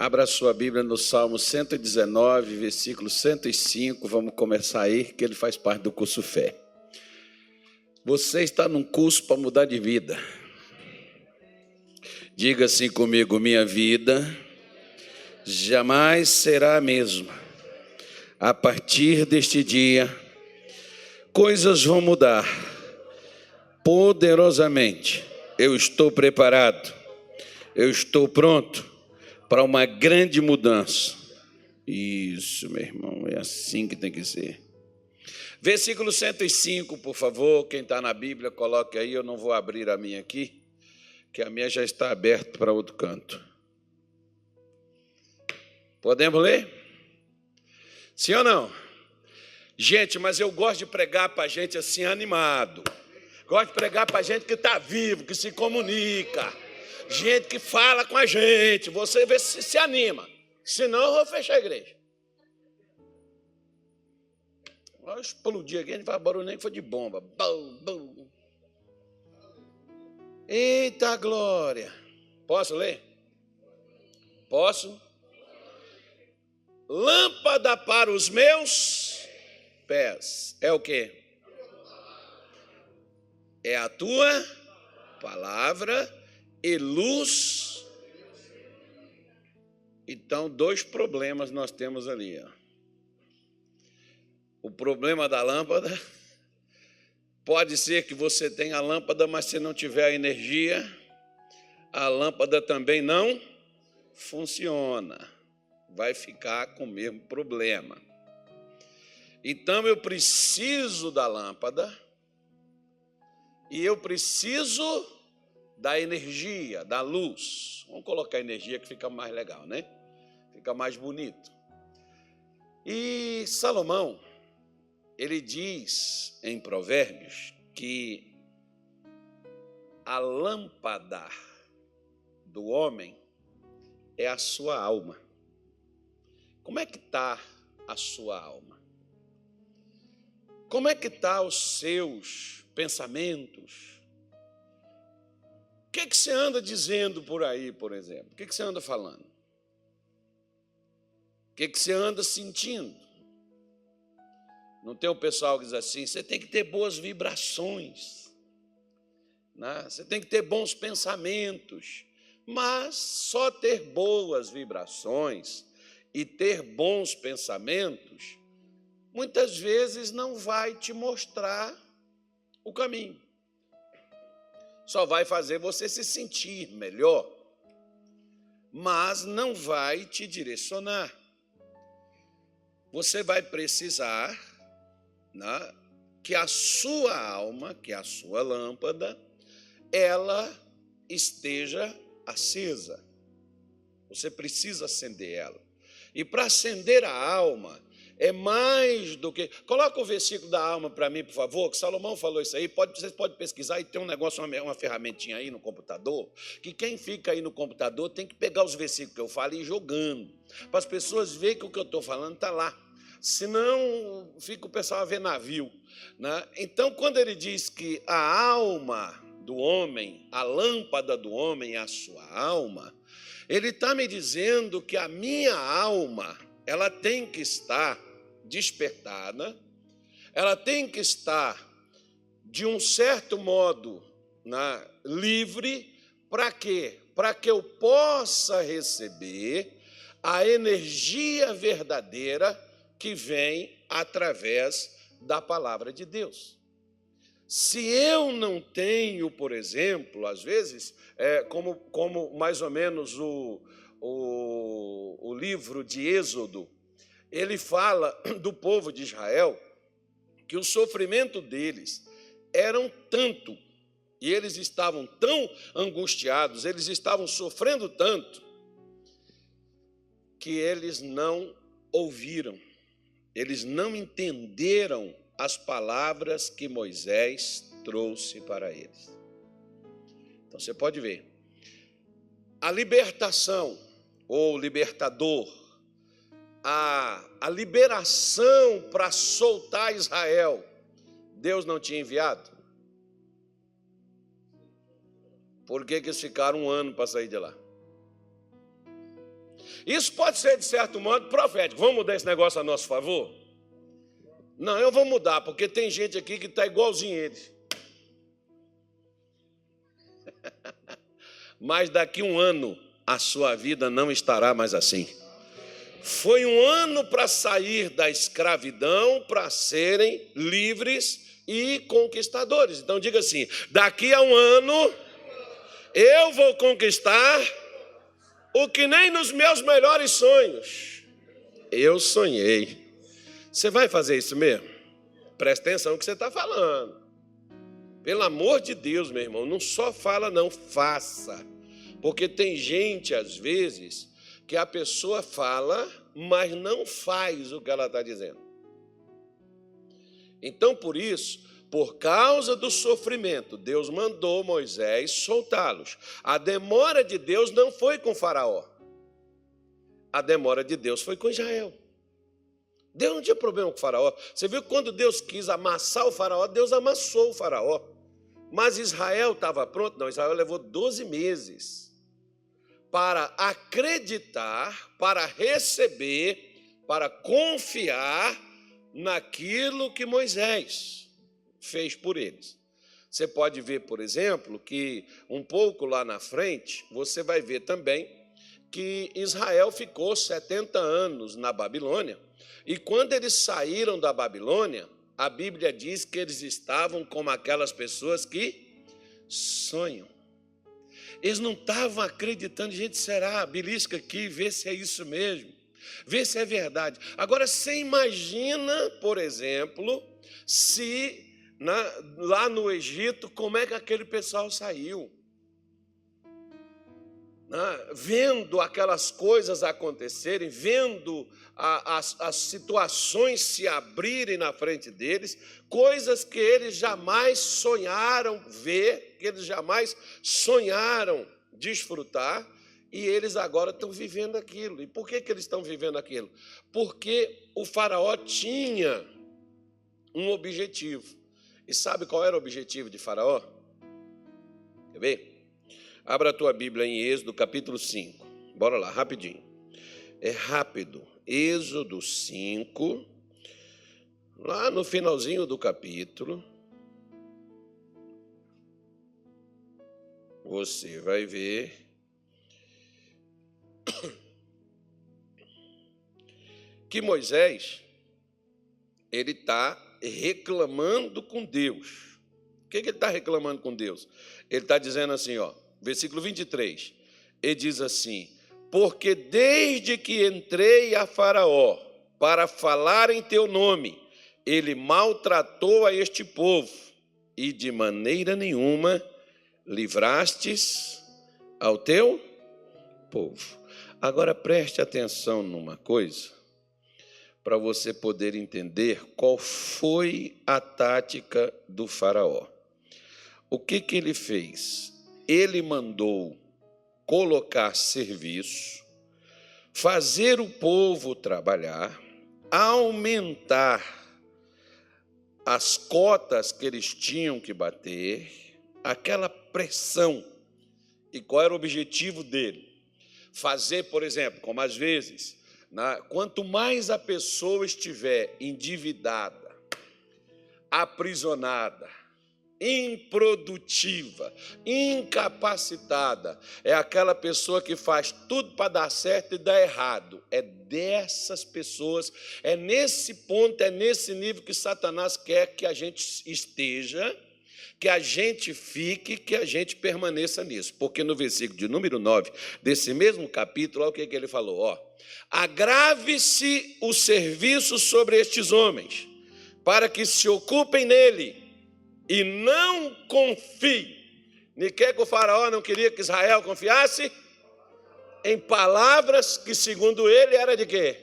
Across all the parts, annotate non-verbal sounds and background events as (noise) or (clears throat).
Abra sua Bíblia no Salmo 119, versículo 105. Vamos começar aí, que ele faz parte do curso Fé. Você está num curso para mudar de vida. Diga assim comigo: minha vida jamais será a mesma. A partir deste dia, coisas vão mudar poderosamente. Eu estou preparado, eu estou pronto para uma grande mudança. Isso, meu irmão, é assim que tem que ser. Versículo 105, por favor, quem está na Bíblia, coloque aí, eu não vou abrir a minha aqui, que a minha já está aberta para outro canto. Podemos ler? Sim ou não? Gente, mas eu gosto de pregar para a gente assim animado. Gosto de pregar para a gente que está vivo, que se comunica gente que fala com a gente. Você vê se se anima. Senão eu vou fechar a igreja. Vai explodir aqui, a gente faz barulho nem que foi de bomba. Bum, bum. Eita glória. Posso ler? Posso? Lâmpada para os meus pés. É o que? É a tua palavra e luz. Então, dois problemas nós temos ali. Ó. O problema da lâmpada pode ser que você tenha a lâmpada, mas se não tiver a energia, a lâmpada também não funciona. Vai ficar com o mesmo problema. Então eu preciso da lâmpada e eu preciso da energia, da luz. Vamos colocar energia que fica mais legal, né? Fica mais bonito. E Salomão, ele diz em Provérbios que a lâmpada do homem é a sua alma. Como é que está a sua alma? Como é que está os seus pensamentos? Que, que você anda dizendo por aí, por exemplo? O que, que você anda falando? O que, que você anda sentindo? Não tem o pessoal que diz assim: você tem que ter boas vibrações, né? você tem que ter bons pensamentos, mas só ter boas vibrações e ter bons pensamentos, muitas vezes não vai te mostrar o caminho só vai fazer você se sentir melhor, mas não vai te direcionar. Você vai precisar né, que a sua alma, que a sua lâmpada, ela esteja acesa. Você precisa acender ela. E para acender a alma, é mais do que. Coloca o versículo da alma para mim, por favor, que Salomão falou isso aí. Pode, vocês podem pesquisar e tem um negócio, uma, uma ferramentinha aí no computador, que quem fica aí no computador tem que pegar os versículos que eu falo e ir jogando, para as pessoas verem que o que eu estou falando está lá. Senão fica o pessoal a ver navio. Né? Então, quando ele diz que a alma do homem, a lâmpada do homem é a sua alma, ele está me dizendo que a minha alma, ela tem que estar despertada, ela tem que estar, de um certo modo, na, livre, para quê? Para que eu possa receber a energia verdadeira que vem através da palavra de Deus. Se eu não tenho, por exemplo, às vezes, é, como, como mais ou menos o, o, o livro de Êxodo, ele fala (clears throat) do povo de Israel que o sofrimento deles eram tanto e eles estavam tão angustiados, eles estavam sofrendo tanto que eles não ouviram, eles não entenderam as palavras que Moisés trouxe para eles. Então você pode ver, a libertação ou libertador a, a liberação para soltar Israel, Deus não tinha enviado? Por que, que eles ficaram um ano para sair de lá? Isso pode ser, de certo modo, profético. Vamos mudar esse negócio a nosso favor? Não, eu vou mudar, porque tem gente aqui que está igualzinho eles. (laughs) Mas daqui um ano a sua vida não estará mais assim. Foi um ano para sair da escravidão, para serem livres e conquistadores. Então diga assim: daqui a um ano eu vou conquistar o que nem nos meus melhores sonhos eu sonhei. Você vai fazer isso mesmo? Presta atenção no que você está falando. Pelo amor de Deus, meu irmão, não só fala, não, faça. Porque tem gente, às vezes, que a pessoa fala, mas não faz o que ela está dizendo. Então, por isso, por causa do sofrimento, Deus mandou Moisés soltá-los. A demora de Deus não foi com Faraó. A demora de Deus foi com Israel. Deus não tinha problema com o Faraó. Você viu quando Deus quis amassar o Faraó, Deus amassou o Faraó. Mas Israel estava pronto? Não, Israel levou 12 meses para acreditar, para receber, para confiar naquilo que Moisés fez por eles. Você pode ver, por exemplo, que um pouco lá na frente, você vai ver também que Israel ficou 70 anos na Babilônia. E quando eles saíram da Babilônia, a Bíblia diz que eles estavam como aquelas pessoas que sonham. Eles não estavam acreditando, gente, será? Belisca aqui, vê se é isso mesmo, vê se é verdade. Agora, você imagina, por exemplo, se na, lá no Egito, como é que aquele pessoal saiu? Né? Vendo aquelas coisas acontecerem, vendo a, as, as situações se abrirem na frente deles, coisas que eles jamais sonharam ver, que eles jamais sonharam desfrutar, e eles agora estão vivendo aquilo. E por que, que eles estão vivendo aquilo? Porque o Faraó tinha um objetivo. E sabe qual era o objetivo de Faraó? Quer ver? Abra a tua Bíblia em Êxodo capítulo 5. Bora lá, rapidinho. É rápido. Êxodo 5, lá no finalzinho do capítulo. Você vai ver (coughs) que Moisés ele está reclamando com Deus. O que, que ele está reclamando com Deus? Ele está dizendo assim, ó, versículo 23. Ele diz assim: Porque desde que entrei a Faraó para falar em teu nome, ele maltratou a este povo, e de maneira nenhuma livrastes ao teu povo. Agora preste atenção numa coisa para você poder entender qual foi a tática do Faraó. O que, que ele fez? Ele mandou colocar serviço, fazer o povo trabalhar, aumentar as cotas que eles tinham que bater, aquela pressão. E qual era o objetivo dele? Fazer, por exemplo, como às vezes quanto mais a pessoa estiver endividada, aprisionada, improdutiva, incapacitada, é aquela pessoa que faz tudo para dar certo e dar errado. É dessas pessoas, é nesse ponto, é nesse nível que Satanás quer que a gente esteja que a gente fique, que a gente permaneça nisso. Porque no versículo de número 9 desse mesmo capítulo, olha o que, que ele falou: ó, agrave-se o serviço sobre estes homens, para que se ocupem nele e não confiem. Nem que o faraó não queria que Israel confiasse em palavras que, segundo ele, era de quê?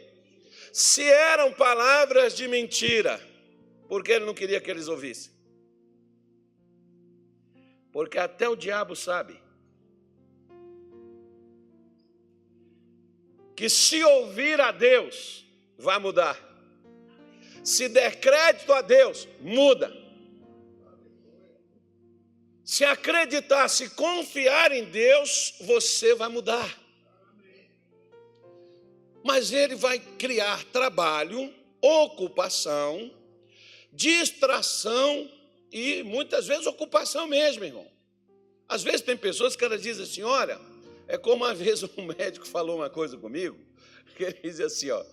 Se eram palavras de mentira, porque ele não queria que eles ouvissem? Porque até o diabo sabe que se ouvir a Deus, vai mudar. Se der crédito a Deus, muda. Se acreditar, se confiar em Deus, você vai mudar. mas ele vai criar trabalho, ocupação, distração e muitas vezes ocupação mesmo, irmão. Às vezes tem pessoas que elas dizem assim: olha, é como uma (laughs) vez um médico falou uma coisa comigo, que ele diz assim: ó,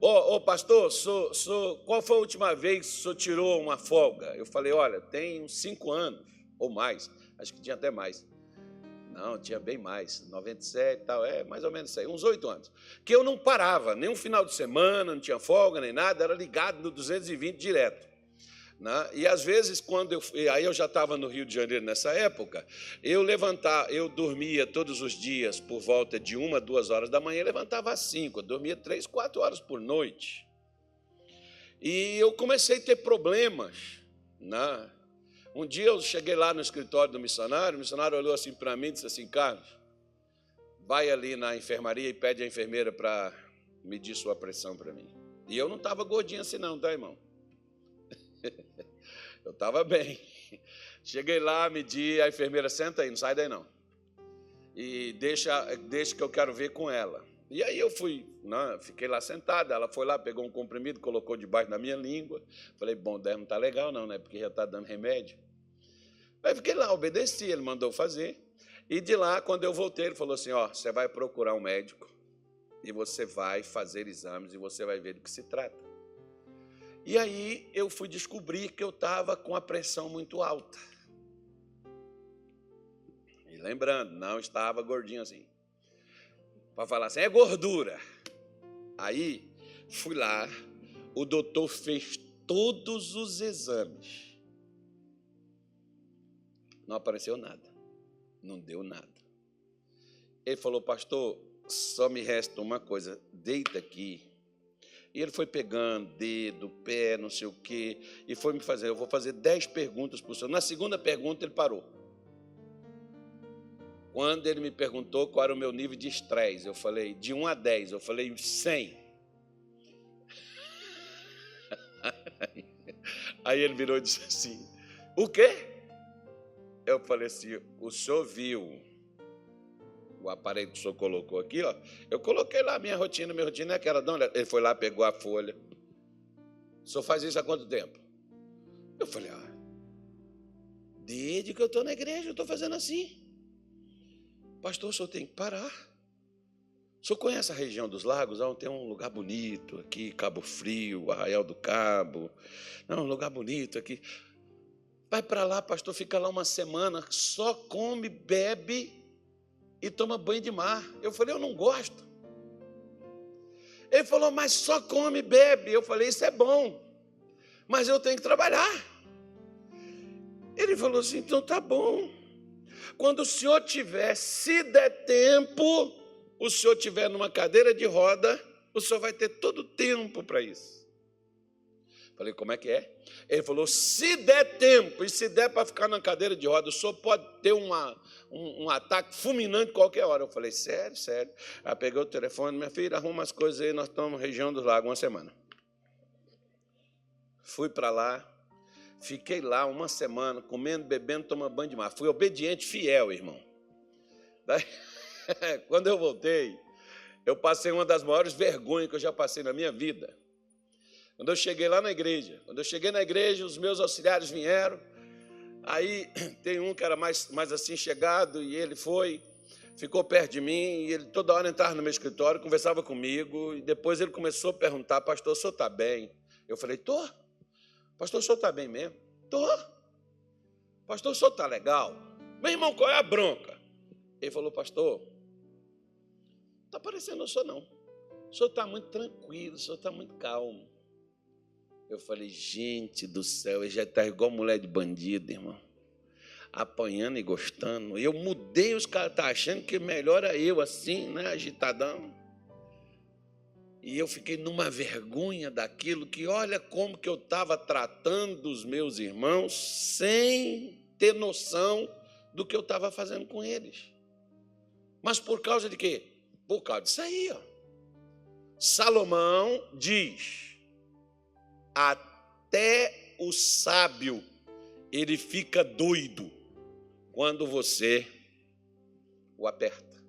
ô, pastor, sou, sou, qual foi a última vez que o senhor tirou uma folga? Eu falei: olha, tem uns cinco anos ou mais, acho que tinha até mais. Não, tinha bem mais, 97 e tal, é mais ou menos isso aí, uns oito anos. Que eu não parava, nem um final de semana, não tinha folga, nem nada, era ligado no 220 direto. Né? E às vezes, quando eu aí eu já estava no Rio de Janeiro nessa época, eu levantava, eu dormia todos os dias por volta de uma, duas horas da manhã, levantava às cinco, eu dormia três, quatro horas por noite. E eu comecei a ter problemas. Né? Um dia eu cheguei lá no escritório do missionário, o missionário olhou assim para mim e disse assim: Carlos, vai ali na enfermaria e pede a enfermeira para medir sua pressão para mim. E eu não estava gordinho assim, não, tá, irmão? (laughs) Eu estava bem. Cheguei lá, medi, a enfermeira senta aí, não sai daí não. E deixa, deixa que eu quero ver com ela. E aí eu fui, né, fiquei lá sentada, ela foi lá, pegou um comprimido, colocou debaixo da minha língua. Falei, bom, deve não está legal não, né? Porque já está dando remédio. Aí fiquei lá, obedeci, ele mandou fazer. E de lá, quando eu voltei, ele falou assim: ó, você vai procurar um médico e você vai fazer exames e você vai ver do que se trata. E aí eu fui descobrir que eu estava com a pressão muito alta. E lembrando, não estava gordinho assim. Para falar assim, é gordura. Aí fui lá, o doutor fez todos os exames. Não apareceu nada. Não deu nada. Ele falou, pastor, só me resta uma coisa. Deita aqui e ele foi pegando dedo, pé, não sei o quê, e foi me fazer. Eu vou fazer dez perguntas para o senhor. Na segunda pergunta, ele parou. Quando ele me perguntou qual era o meu nível de estresse, eu falei de 1 a 10, eu falei 100. (laughs) Aí ele virou e disse assim: O quê? Eu falei assim: O senhor viu o aparelho que o senhor colocou aqui, ó, eu coloquei lá a minha rotina, minha rotina é aquela, não, ele foi lá, pegou a folha. O senhor faz isso há quanto tempo? Eu falei, ah, desde que eu estou na igreja, eu estou fazendo assim. Pastor, o senhor tem que parar. O senhor conhece a região dos lagos? Ah, tem um lugar bonito aqui, Cabo Frio, Arraial do Cabo. Não, um lugar bonito aqui. Vai para lá, pastor, fica lá uma semana, só come, bebe e toma banho de mar. Eu falei, eu não gosto. Ele falou, mas só come e bebe. Eu falei, isso é bom, mas eu tenho que trabalhar. Ele falou assim, então tá bom. Quando o senhor tiver, se der tempo, o senhor tiver numa cadeira de roda, o senhor vai ter todo o tempo para isso. Falei, como é que é? Ele falou: se der tempo e se der para ficar na cadeira de roda, o senhor pode ter uma, um, um, ataque fulminante qualquer hora. Eu falei, sério, sério. Aí peguei o telefone, minha filha, arruma as coisas aí, nós estamos região dos lagos uma semana. Fui para lá, fiquei lá uma semana, comendo, bebendo, tomando banho de mar. Fui obediente, fiel, irmão. Daí, (laughs) quando eu voltei, eu passei uma das maiores vergonhas que eu já passei na minha vida. Quando eu cheguei lá na igreja, quando eu cheguei na igreja, os meus auxiliares vieram. Aí (clears throat) tem um que era mais, mais assim chegado e ele foi, ficou perto de mim e ele toda hora entrava no meu escritório, conversava comigo e depois ele começou a perguntar, pastor, o senhor está bem? Eu falei, tô. Pastor, o senhor está bem mesmo? Tô. Pastor, o senhor está legal? Meu irmão, qual é a bronca? Ele falou, pastor, está parecendo o senhor não. O senhor está muito tranquilo, o senhor está muito calmo. Eu falei, gente do céu, ele já está igual mulher de bandido, irmão. Apanhando e gostando. Eu mudei, os caras estão tá achando que melhor é eu assim, né? Agitadão. E eu fiquei numa vergonha daquilo que olha como que eu estava tratando os meus irmãos sem ter noção do que eu estava fazendo com eles. Mas por causa de quê? Por causa disso aí, ó. Salomão diz: até o sábio ele fica doido quando você o aperta.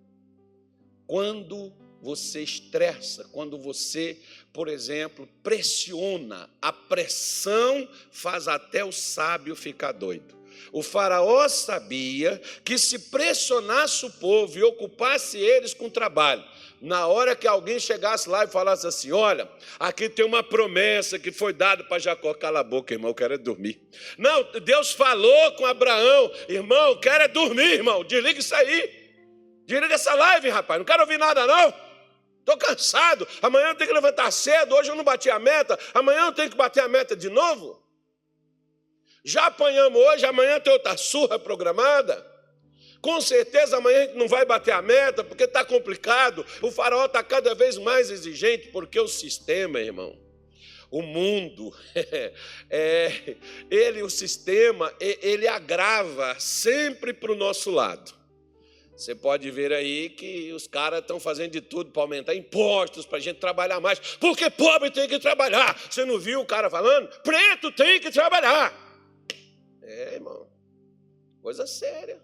Quando você estressa, quando você, por exemplo, pressiona. A pressão faz até o sábio ficar doido. O faraó sabia que se pressionasse o povo e ocupasse eles com trabalho, na hora que alguém chegasse lá e falasse assim: Olha, aqui tem uma promessa que foi dada para Jacó, cala a boca, irmão, eu quero é dormir. Não, Deus falou com Abraão, irmão, eu quero é dormir, irmão, desliga isso aí. Desliga essa live, rapaz, não quero ouvir nada, não. Estou cansado. Amanhã eu tenho que levantar cedo. Hoje eu não bati a meta. Amanhã eu tenho que bater a meta de novo. Já apanhamos hoje, amanhã tem outra surra programada. Com certeza amanhã a gente não vai bater a meta, porque está complicado. O faraó está cada vez mais exigente, porque o sistema, irmão, o mundo, (laughs) é, ele, o sistema, ele agrava sempre para o nosso lado. Você pode ver aí que os caras estão fazendo de tudo para aumentar impostos, para a gente trabalhar mais, porque pobre tem que trabalhar. Você não viu o cara falando? Preto tem que trabalhar. É, irmão, coisa séria.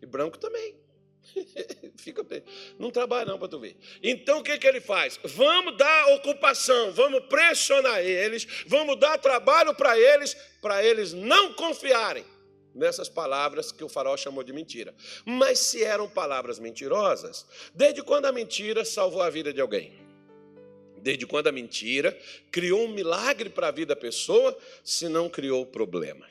E branco também. (laughs) Fica bem. Não trabalha não para tu ver. Então o que, que ele faz? Vamos dar ocupação, vamos pressionar eles, vamos dar trabalho para eles, para eles não confiarem nessas palavras que o faraó chamou de mentira. Mas se eram palavras mentirosas, desde quando a mentira salvou a vida de alguém? Desde quando a mentira criou um milagre para a vida da pessoa, se não criou problemas?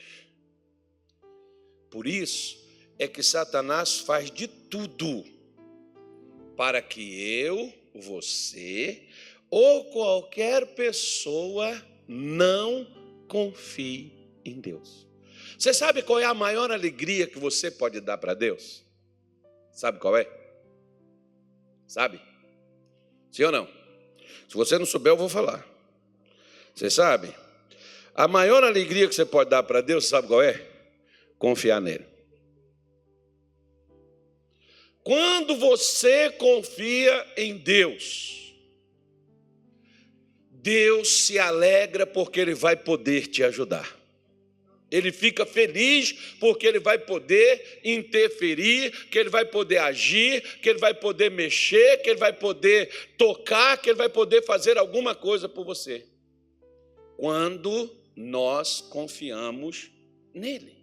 Por isso, é que Satanás faz de tudo para que eu, você ou qualquer pessoa não confie em Deus. Você sabe qual é a maior alegria que você pode dar para Deus? Sabe qual é? Sabe? Sim ou não? Se você não souber, eu vou falar. Você sabe? A maior alegria que você pode dar para Deus, sabe qual é? Confiar nele. Quando você confia em Deus, Deus se alegra porque Ele vai poder te ajudar. Ele fica feliz porque ele vai poder interferir, que ele vai poder agir, que ele vai poder mexer, que ele vai poder tocar, que ele vai poder fazer alguma coisa por você. Quando nós confiamos nele.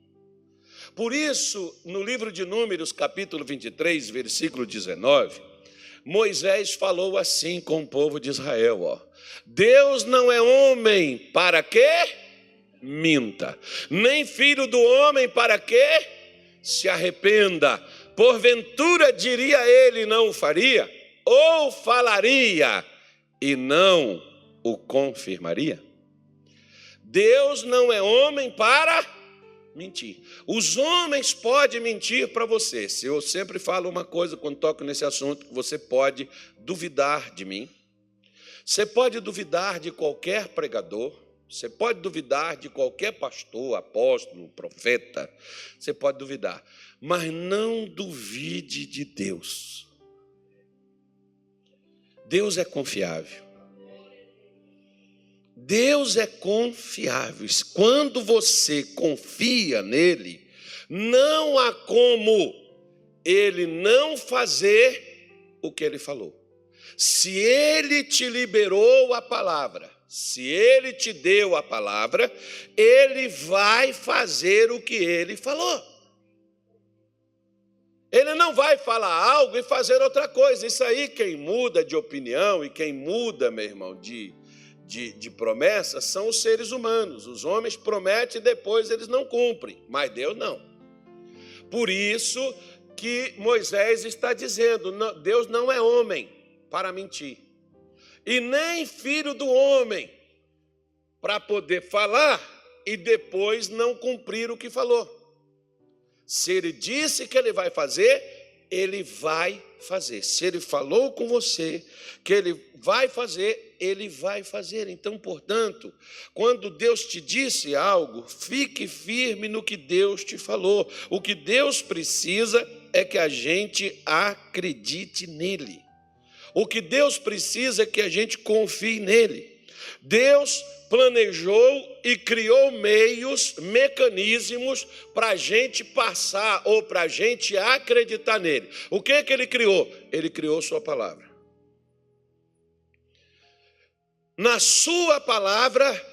Por isso, no livro de Números, capítulo 23, versículo 19, Moisés falou assim com o povo de Israel: ó, Deus não é homem para quê? Minta, nem filho do homem para quê? Se arrependa. Porventura diria ele, não o faria? Ou falaria e não o confirmaria? Deus não é homem para mentir. Os homens podem mentir para você. Se eu sempre falo uma coisa quando toco nesse assunto, você pode duvidar de mim. Você pode duvidar de qualquer pregador. Você pode duvidar de qualquer pastor, apóstolo, profeta. Você pode duvidar. Mas não duvide de Deus. Deus é confiável. Deus é confiável. Quando você confia nele, não há como ele não fazer o que ele falou. Se ele te liberou a palavra, se ele te deu a palavra, ele vai fazer o que ele falou. Ele não vai falar algo e fazer outra coisa. Isso aí, quem muda de opinião e quem muda, meu irmão, de, de, de promessa são os seres humanos. Os homens prometem e depois eles não cumprem, mas Deus não. Por isso que Moisés está dizendo: Deus não é homem para mentir, e nem filho do homem para poder falar e depois não cumprir o que falou. Se ele disse que ele vai fazer, ele vai fazer. Se ele falou com você que ele vai fazer, ele vai fazer. Então, portanto, quando Deus te disse algo, fique firme no que Deus te falou. O que Deus precisa é que a gente acredite nele. O que Deus precisa é que a gente confie nele. Deus planejou e criou meios, mecanismos para a gente passar ou para a gente acreditar nele. O que é que ele criou? Ele criou Sua palavra. Na sua palavra,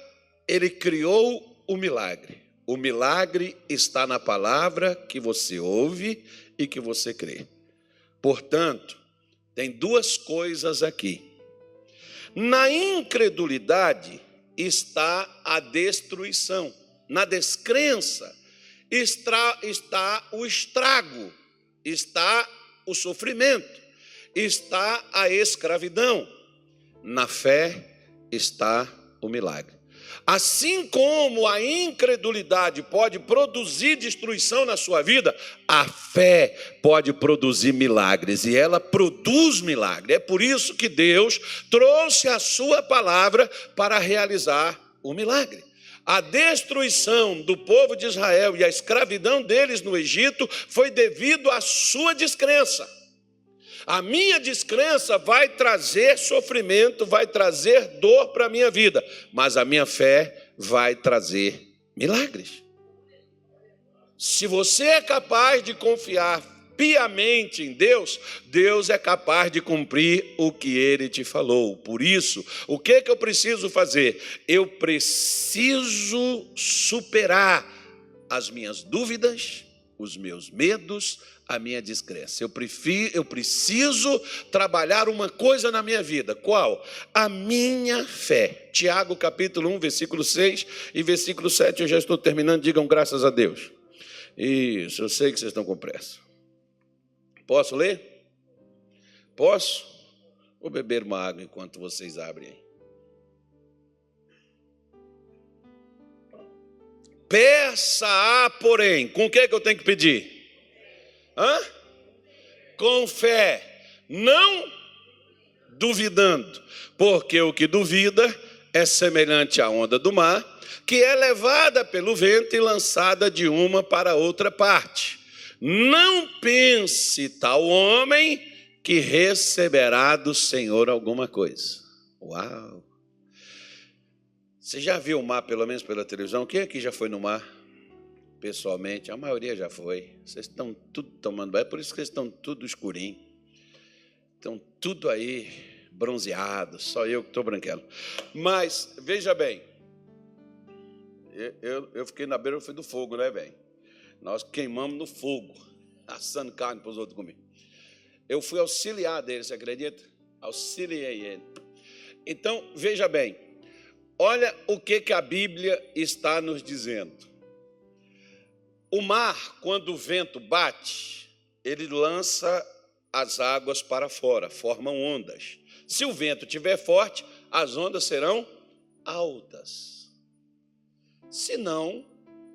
ele criou o milagre. O milagre está na palavra que você ouve e que você crê. Portanto, tem duas coisas aqui. Na incredulidade está a destruição, na descrença está, está o estrago, está o sofrimento, está a escravidão. Na fé está o milagre. Assim como a incredulidade pode produzir destruição na sua vida, a fé pode produzir milagres e ela produz milagre. É por isso que Deus trouxe a sua palavra para realizar o milagre. A destruição do povo de Israel e a escravidão deles no Egito foi devido à sua descrença. A minha descrença vai trazer sofrimento, vai trazer dor para a minha vida, mas a minha fé vai trazer milagres. Se você é capaz de confiar piamente em Deus, Deus é capaz de cumprir o que ele te falou. Por isso, o que que eu preciso fazer? Eu preciso superar as minhas dúvidas, os meus medos, a minha descrença. Eu, prefiro, eu preciso trabalhar uma coisa na minha vida. Qual? A minha fé. Tiago capítulo 1, versículo 6 e versículo 7. Eu já estou terminando. Digam graças a Deus. Isso, eu sei que vocês estão com pressa. Posso ler? Posso? Vou beber uma água enquanto vocês abrem. Peça, porém, com o que, que eu tenho que pedir? Hã? Com fé, não duvidando, porque o que duvida é semelhante à onda do mar, que é levada pelo vento e lançada de uma para outra parte. Não pense tal homem que receberá do Senhor alguma coisa. Uau! Você já viu o mar, pelo menos pela televisão? Quem aqui já foi no mar? Pessoalmente, a maioria já foi. Vocês estão tudo tomando banho, é por isso que vocês estão tudo escurinho. Estão tudo aí bronzeado, só eu que estou branquelo. Mas, veja bem, eu, eu, fiquei na beira do fogo, né, bem? Nós queimamos no fogo, (laughs) assando carne para os outros comer. Eu fui auxiliar dele, você acredita? Auxiliei ele. Então, veja bem, olha o que, que a Bíblia está nos dizendo. O mar, quando o vento bate, ele lança as águas para fora, formam ondas. Se o vento estiver forte, as ondas serão altas. Se não,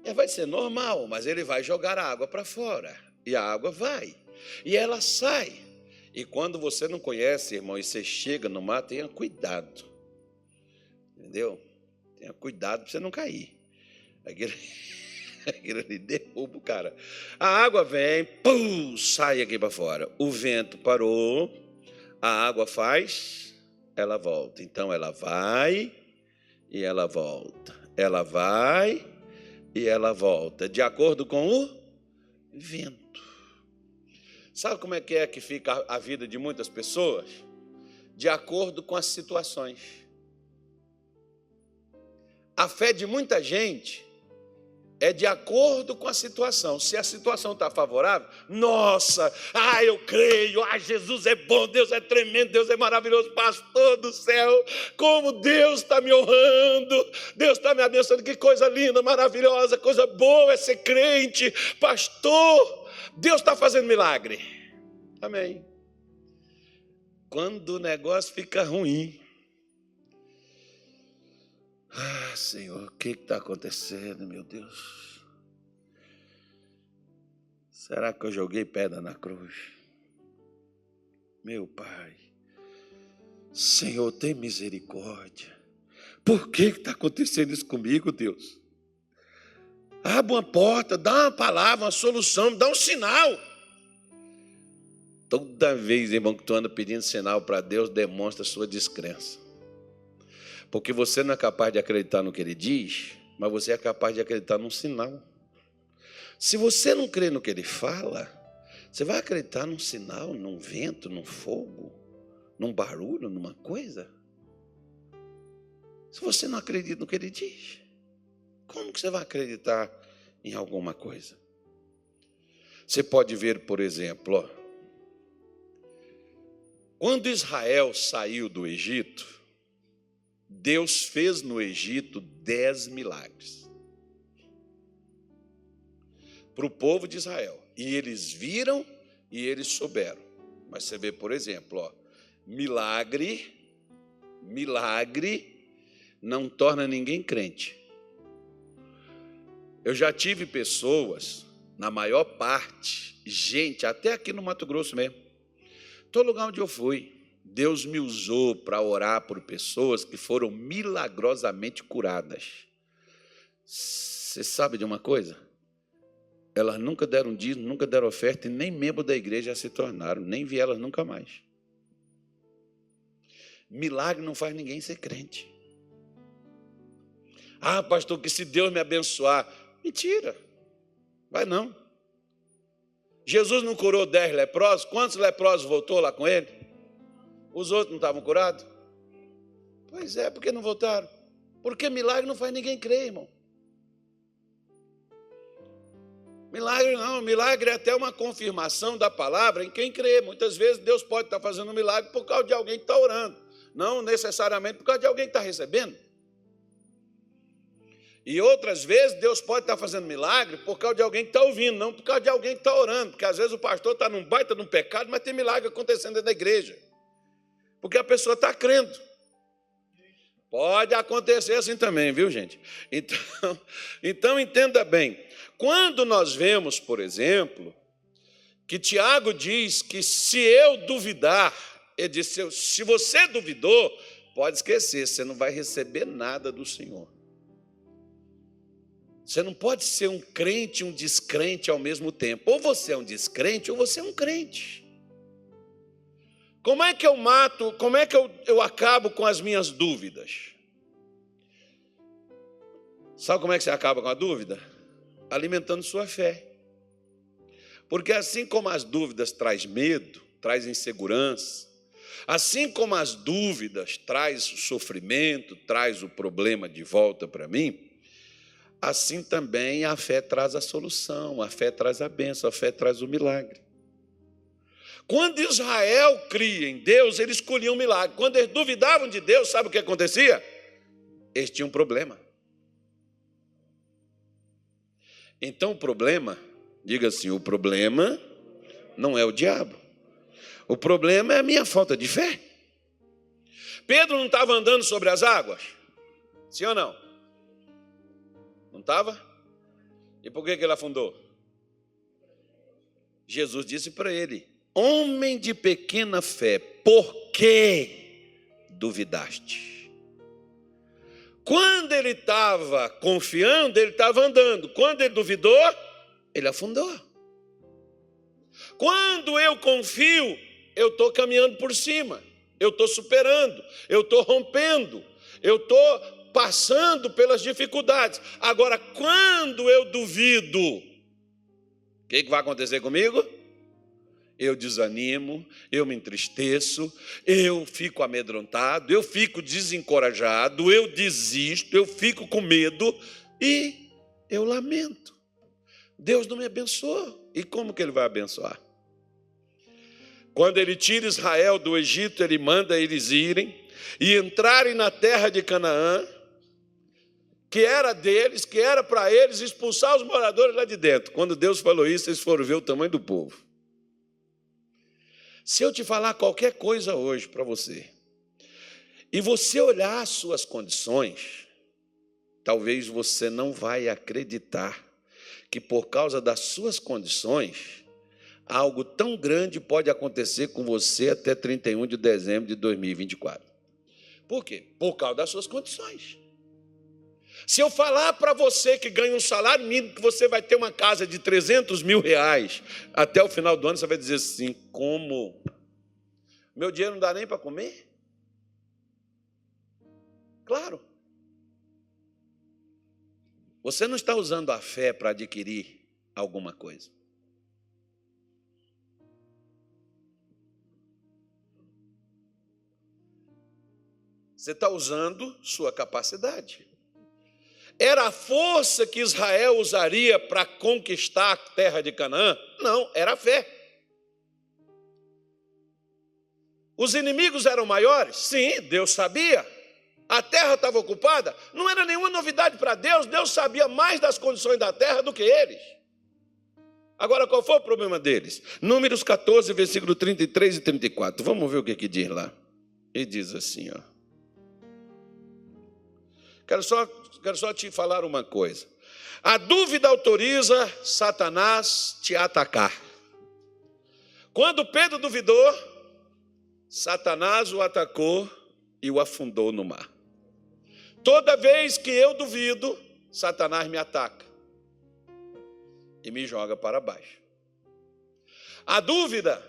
é, vai ser normal, mas ele vai jogar a água para fora. E a água vai. E ela sai. E quando você não conhece, irmão, e você chega no mar, tenha cuidado. Entendeu? Tenha cuidado para você não cair. Aquele... (laughs) (laughs) Ali derruba o cara. A água vem, pum, sai aqui para fora. O vento parou, a água faz, ela volta. Então ela vai e ela volta. Ela vai e ela volta, de acordo com o vento. Sabe como é que é que fica a vida de muitas pessoas? De acordo com as situações. A fé de muita gente é de acordo com a situação. Se a situação está favorável, nossa, ah, eu creio, ah, Jesus é bom, Deus é tremendo, Deus é maravilhoso, pastor do céu, como Deus está me honrando, Deus está me abençoando, que coisa linda, maravilhosa, coisa boa é ser crente, pastor, Deus está fazendo milagre. Amém. Quando o negócio fica ruim, ah, Senhor, o que está acontecendo, meu Deus? Será que eu joguei pedra na cruz? Meu Pai, Senhor, tem misericórdia. Por que está acontecendo isso comigo, Deus? Abra uma porta, dá uma palavra, uma solução, dá um sinal. Toda vez, irmão, que tu anda pedindo sinal para Deus, demonstra sua descrença. Porque você não é capaz de acreditar no que ele diz, mas você é capaz de acreditar num sinal. Se você não crê no que ele fala, você vai acreditar num sinal, num vento, num fogo, num barulho, numa coisa? Se você não acredita no que ele diz, como que você vai acreditar em alguma coisa? Você pode ver, por exemplo, ó, quando Israel saiu do Egito, Deus fez no Egito dez milagres para o povo de Israel. E eles viram e eles souberam. Mas você vê, por exemplo, ó, milagre, milagre não torna ninguém crente. Eu já tive pessoas, na maior parte, gente, até aqui no Mato Grosso mesmo, todo lugar onde eu fui, Deus me usou para orar por pessoas que foram milagrosamente curadas. Você sabe de uma coisa? Elas nunca deram dízimo, nunca deram oferta e nem membro da igreja se tornaram, nem vi elas nunca mais. Milagre não faz ninguém ser crente. Ah, pastor, que se Deus me abençoar. Mentira. Vai não. Jesus não curou dez leprosos? Quantos leprosos voltou lá com ele? Os outros não estavam curados? Pois é, por que não voltaram? Porque milagre não faz ninguém crer, irmão. Milagre não, milagre é até uma confirmação da palavra em quem crê. Muitas vezes Deus pode estar fazendo um milagre por causa de alguém que está orando, não necessariamente por causa de alguém que está recebendo. E outras vezes Deus pode estar fazendo milagre por causa de alguém que está ouvindo, não por causa de alguém que está orando, porque às vezes o pastor está num baita num pecado, mas tem milagre acontecendo dentro da igreja. Porque a pessoa está crendo. Pode acontecer assim também, viu, gente? Então, (laughs) então entenda bem. Quando nós vemos, por exemplo, que Tiago diz que se eu duvidar, ele disse: se você duvidou, pode esquecer, você não vai receber nada do Senhor. Você não pode ser um crente e um descrente ao mesmo tempo. Ou você é um descrente ou você é um crente. Como é que eu mato, como é que eu, eu acabo com as minhas dúvidas? Sabe como é que você acaba com a dúvida? Alimentando sua fé. Porque assim como as dúvidas traz medo, traz insegurança, assim como as dúvidas traz sofrimento, traz o problema de volta para mim, assim também a fé traz a solução, a fé traz a bênção, a fé traz o milagre. Quando Israel cria em Deus, eles escolhiam um milagre. Quando eles duvidavam de Deus, sabe o que acontecia? Eles tinham um problema. Então o problema, diga assim: o problema não é o diabo. O problema é a minha falta de fé. Pedro não estava andando sobre as águas? Sim ou não? Não estava? E por que, que ele afundou? Jesus disse para ele: Homem de pequena fé, por que duvidaste? Quando ele estava confiando, ele estava andando. Quando ele duvidou, ele afundou. Quando eu confio, eu estou caminhando por cima, eu estou superando, eu estou rompendo, eu estou passando pelas dificuldades. Agora, quando eu duvido, o que, que vai acontecer comigo? Eu desanimo, eu me entristeço, eu fico amedrontado, eu fico desencorajado, eu desisto, eu fico com medo e eu lamento. Deus não me abençoou. E como que ele vai abençoar? Quando ele tira Israel do Egito, ele manda eles irem e entrarem na terra de Canaã que era deles, que era para eles expulsar os moradores lá de dentro. Quando Deus falou isso, eles foram ver o tamanho do povo. Se eu te falar qualquer coisa hoje para você, e você olhar as suas condições, talvez você não vai acreditar que por causa das suas condições, algo tão grande pode acontecer com você até 31 de dezembro de 2024. Por quê? Por causa das suas condições. Se eu falar para você que ganha um salário mínimo, que você vai ter uma casa de 300 mil reais até o final do ano, você vai dizer assim: como? Meu dinheiro não dá nem para comer? Claro. Você não está usando a fé para adquirir alguma coisa. Você está usando sua capacidade. Era a força que Israel usaria para conquistar a terra de Canaã? Não, era a fé. Os inimigos eram maiores? Sim, Deus sabia. A terra estava ocupada? Não era nenhuma novidade para Deus, Deus sabia mais das condições da terra do que eles. Agora, qual foi o problema deles? Números 14, versículo 33 e 34. Vamos ver o que, que diz lá. Ele diz assim, ó. Quero só, quero só te falar uma coisa. A dúvida autoriza Satanás te atacar. Quando Pedro duvidou, Satanás o atacou e o afundou no mar. Toda vez que eu duvido, Satanás me ataca e me joga para baixo. A dúvida,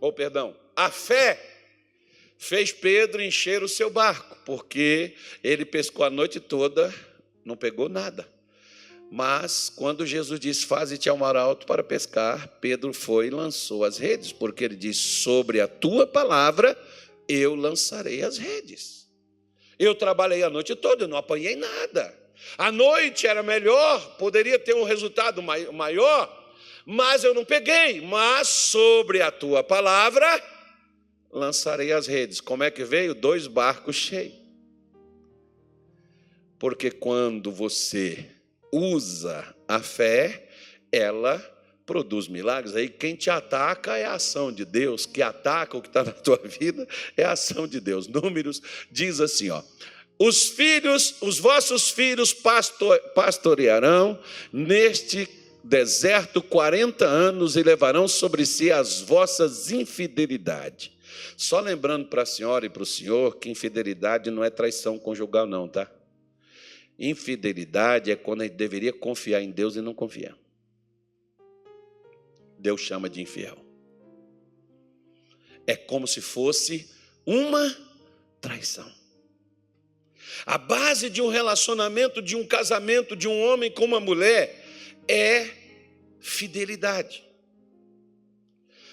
ou perdão, a fé fez Pedro encher o seu barco, porque ele pescou a noite toda, não pegou nada. Mas quando Jesus disse: Faze-te ao mar alto para pescar, Pedro foi e lançou as redes, porque ele disse: Sobre a tua palavra eu lançarei as redes. Eu trabalhei a noite toda, eu não apanhei nada. A noite era melhor, poderia ter um resultado maior, mas eu não peguei. Mas sobre a tua palavra lançarei as redes. Como é que veio? Dois barcos cheios. Porque quando você usa a fé, ela produz milagres. Aí quem te ataca é a ação de Deus, que ataca o que está na tua vida é a ação de Deus. Números diz assim, ó. Os filhos, os vossos filhos pastorearão neste deserto 40 anos e levarão sobre si as vossas infidelidades. Só lembrando para a senhora e para o senhor que infidelidade não é traição conjugal, não, tá? Infidelidade é quando a gente deveria confiar em Deus e não confiar. Deus chama de infiel. É como se fosse uma traição. A base de um relacionamento, de um casamento, de um homem com uma mulher é fidelidade.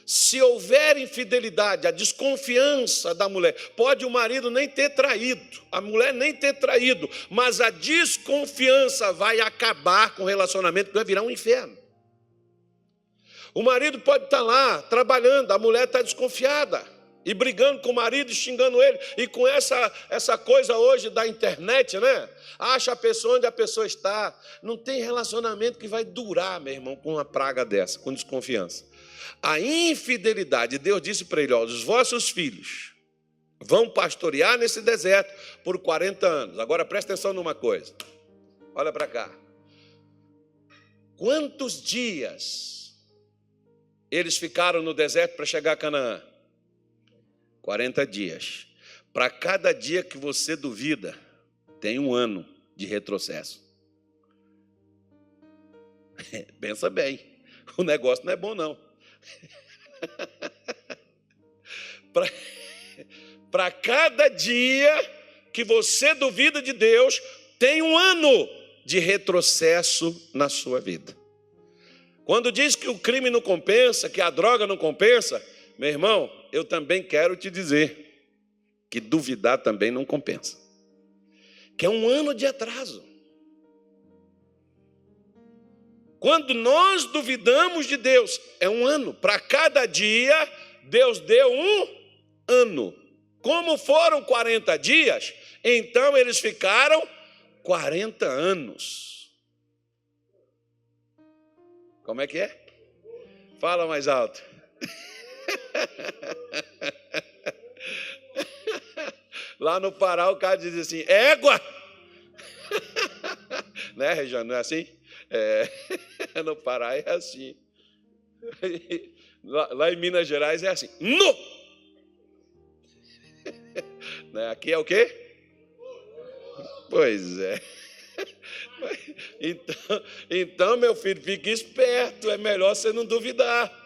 Se houver infidelidade, a desconfiança da mulher, pode o marido nem ter traído, a mulher nem ter traído, mas a desconfiança vai acabar com o relacionamento, vai virar um inferno. O marido pode estar lá trabalhando, a mulher está desconfiada e brigando com o marido xingando ele. E com essa, essa coisa hoje da internet, né? Acha a pessoa onde a pessoa está. Não tem relacionamento que vai durar, meu irmão, com uma praga dessa, com desconfiança. A infidelidade, Deus disse para ele: ó, os vossos filhos vão pastorear nesse deserto por 40 anos. Agora presta atenção numa coisa. Olha para cá. Quantos dias eles ficaram no deserto para chegar a Canaã? 40 dias. Para cada dia que você duvida, tem um ano de retrocesso. (laughs) Pensa bem, o negócio não é bom, não. (laughs) Para cada dia que você duvida de Deus, tem um ano de retrocesso na sua vida. Quando diz que o crime não compensa, que a droga não compensa, meu irmão, eu também quero te dizer que duvidar também não compensa. Que é um ano de atraso. Quando nós duvidamos de Deus, é um ano. Para cada dia, Deus deu um ano. Como foram 40 dias, então eles ficaram 40 anos. Como é que é? Fala mais alto. (laughs) Lá no Pará o cara diz assim: égua! (laughs) né, Regiane? Não é assim? É, (laughs) no Pará é assim. Lá, em Minas Gerais é assim: no! (laughs) né? Aqui é o quê? Pois é. (laughs) Então, então, meu filho, fique esperto, é melhor você não duvidar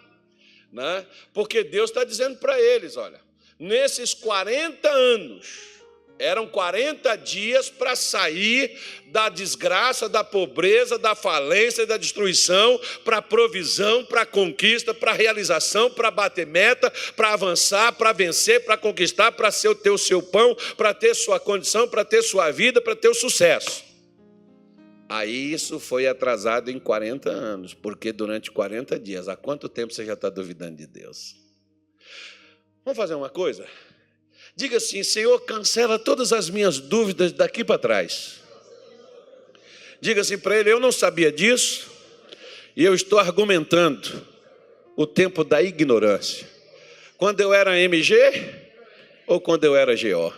né? porque Deus está dizendo para eles: olha, nesses 40 anos, Eram 40 dias para sair da desgraça, da pobreza, da falência, da destruição, para provisão, para conquista, para realização, para bater meta, para avançar, para vencer, para conquistar, para ter o seu pão, para ter sua condição, para ter sua vida, para ter o sucesso. Aí isso foi atrasado em 40 anos, porque durante 40 dias, há quanto tempo você já está duvidando de Deus? Vamos fazer uma coisa? Diga assim: Senhor, cancela todas as minhas dúvidas daqui para trás. Diga assim para ele: Eu não sabia disso, e eu estou argumentando o tempo da ignorância. Quando eu era MG ou quando eu era GO?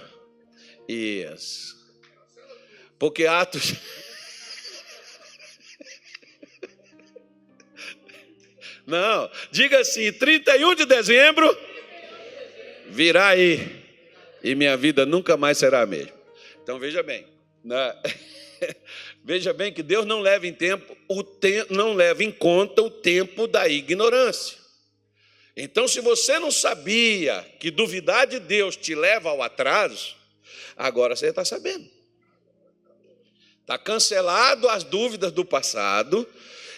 Isso. Porque Atos. (laughs) Não, diga assim: 31 de dezembro virá aí e minha vida nunca mais será a mesma. Então veja bem, né? (laughs) veja bem que Deus não leva em tempo o te... não leva em conta o tempo da ignorância. Então, se você não sabia que duvidar de Deus te leva ao atraso, agora você está sabendo. Está cancelado as dúvidas do passado,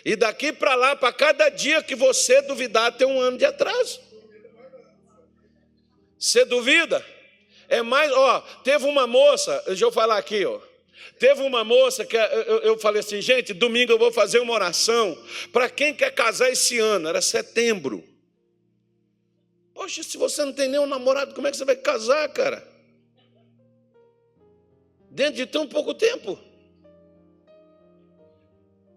e daqui para lá, para cada dia que você duvidar, tem um ano de atraso. Você duvida? É mais, ó, teve uma moça, deixa eu falar aqui, ó. Teve uma moça que eu, falei assim, gente, domingo eu vou fazer uma oração para quem quer casar esse ano, era setembro. Poxa, se você não tem nenhum namorado, como é que você vai casar, cara? Dentro de tão pouco tempo.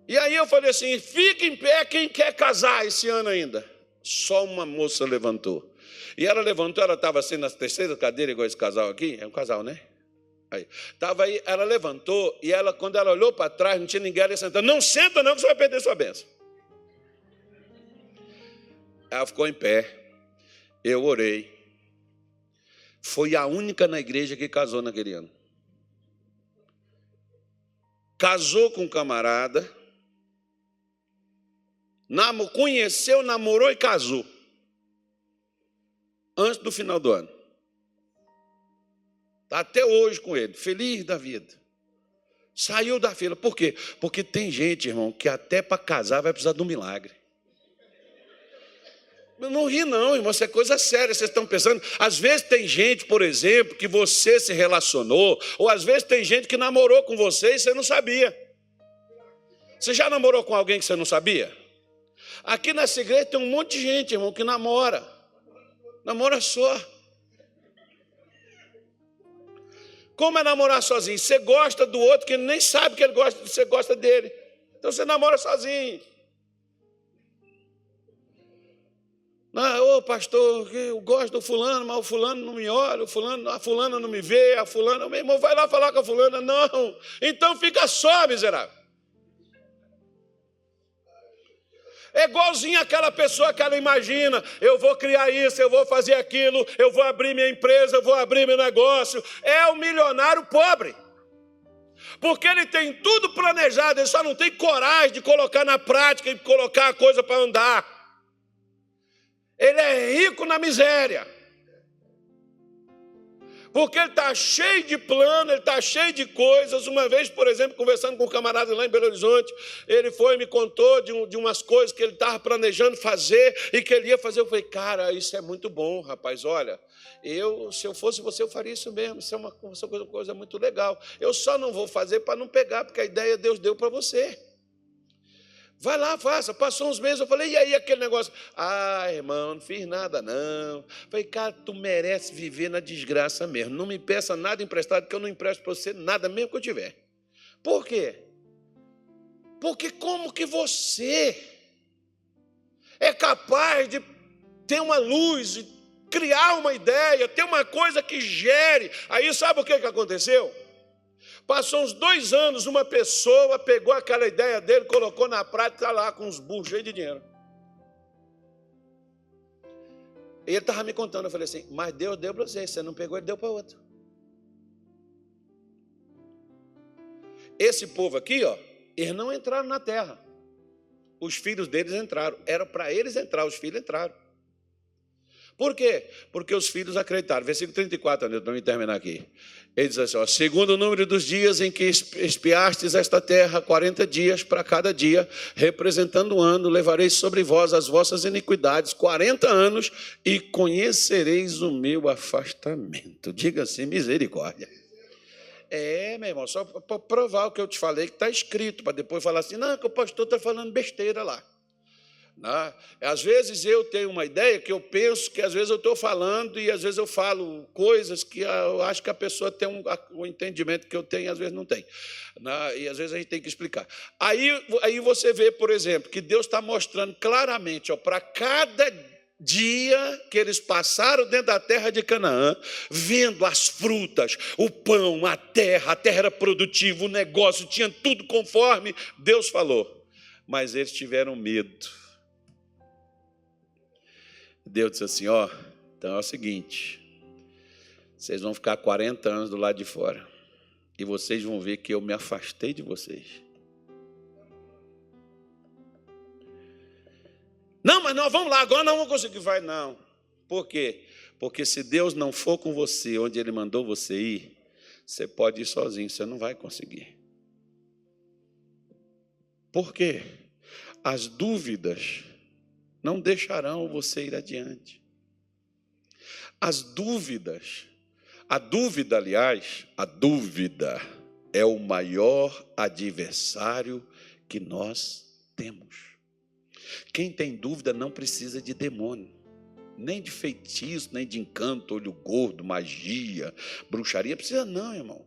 E aí eu falei assim: fica em pé quem quer casar esse ano ainda. Só uma moça levantou. E ela levantou, ela estava assim na terceira cadeira, igual esse casal aqui. É um casal, né? Aí. Tava aí, ela levantou e ela, quando ela olhou para trás, não tinha ninguém ali sentando. Não senta, não, que você vai perder sua bênção. Ela ficou em pé. Eu orei. Foi a única na igreja que casou naquele ano. Casou com um camarada. Conheceu, namorou e casou antes do final do ano. Está até hoje com ele, feliz da vida. Saiu da fila. Por quê? Porque tem gente, irmão, que até para casar vai precisar de um milagre. Não ri, não, irmão, isso é coisa séria. Vocês estão pensando. Às vezes tem gente, por exemplo, que você se relacionou, ou às vezes tem gente que namorou com você e você não sabia. Você já namorou com alguém que você não sabia? Aqui nessa igreja tem um monte de gente, irmão, que namora. Namora só. Como é namorar sozinho? Você gosta do outro que nem sabe que ele gosta, você gosta dele. Então você namora sozinho. Ô pastor, eu gosto do fulano, mas o fulano não me olha, o fulano, a fulana não me vê, a fulana, meu irmão, vai lá falar com a fulana. Não, então fica só, miserável. É igualzinho aquela pessoa que ela imagina: eu vou criar isso, eu vou fazer aquilo, eu vou abrir minha empresa, eu vou abrir meu negócio. É o milionário pobre. Porque ele tem tudo planejado, ele só não tem coragem de colocar na prática e colocar a coisa para andar. Ele é rico na miséria porque ele está cheio de plano, ele está cheio de coisas. Uma vez, por exemplo, conversando com um camarada lá em Belo Horizonte, ele foi e me contou de, um, de umas coisas que ele estava planejando fazer e que ele ia fazer. Eu falei, cara, isso é muito bom, rapaz. Olha, eu, se eu fosse você, eu faria isso mesmo. Isso é uma, uma coisa muito legal. Eu só não vou fazer para não pegar, porque a ideia Deus deu para você. Vai lá, faça. Passou uns meses, eu falei, e aí aquele negócio? Ah, irmão, não fiz nada, não. Falei, cara, tu merece viver na desgraça mesmo. Não me peça nada emprestado, que eu não empresto para você nada, mesmo que eu tiver. Por quê? Porque como que você é capaz de ter uma luz, criar uma ideia, ter uma coisa que gere. Aí sabe o que, que aconteceu? Passou uns dois anos, uma pessoa pegou aquela ideia dele, colocou na prática lá com uns burros cheios de dinheiro. E ele estava me contando, eu falei assim, mas Deus deu para você, você não pegou, ele deu para outro. Esse povo aqui, ó, eles não entraram na terra. Os filhos deles entraram. Era para eles entrar, os filhos entraram. Por quê? Porque os filhos acreditaram. Versículo 34, para me terminar aqui. Ele diz assim: ó, segundo o número dos dias em que espiastes esta terra, 40 dias para cada dia, representando um ano, levareis sobre vós as vossas iniquidades, 40 anos, e conhecereis o meu afastamento. Diga assim: misericórdia. É, meu irmão, só para provar o que eu te falei, que está escrito, para depois falar assim: não, que o pastor está falando besteira lá. Né? Às vezes eu tenho uma ideia que eu penso que às vezes eu estou falando e às vezes eu falo coisas que eu acho que a pessoa tem um, um entendimento que eu tenho e às vezes não tem. Né? E às vezes a gente tem que explicar. Aí, aí você vê, por exemplo, que Deus está mostrando claramente para cada dia que eles passaram dentro da terra de Canaã, vendo as frutas, o pão, a terra, a terra era produtiva, o negócio, tinha tudo conforme Deus falou. Mas eles tiveram medo Deus disse assim: Ó, então é o seguinte, vocês vão ficar 40 anos do lado de fora, e vocês vão ver que eu me afastei de vocês. Não, mas nós vamos lá, agora não vamos conseguir. Vai, não. Por quê? Porque se Deus não for com você onde Ele mandou você ir, você pode ir sozinho, você não vai conseguir. Por quê? As dúvidas não deixarão você ir adiante. As dúvidas, a dúvida, aliás, a dúvida é o maior adversário que nós temos. Quem tem dúvida não precisa de demônio, nem de feitiço, nem de encanto, olho gordo, magia, bruxaria, precisa não, irmão.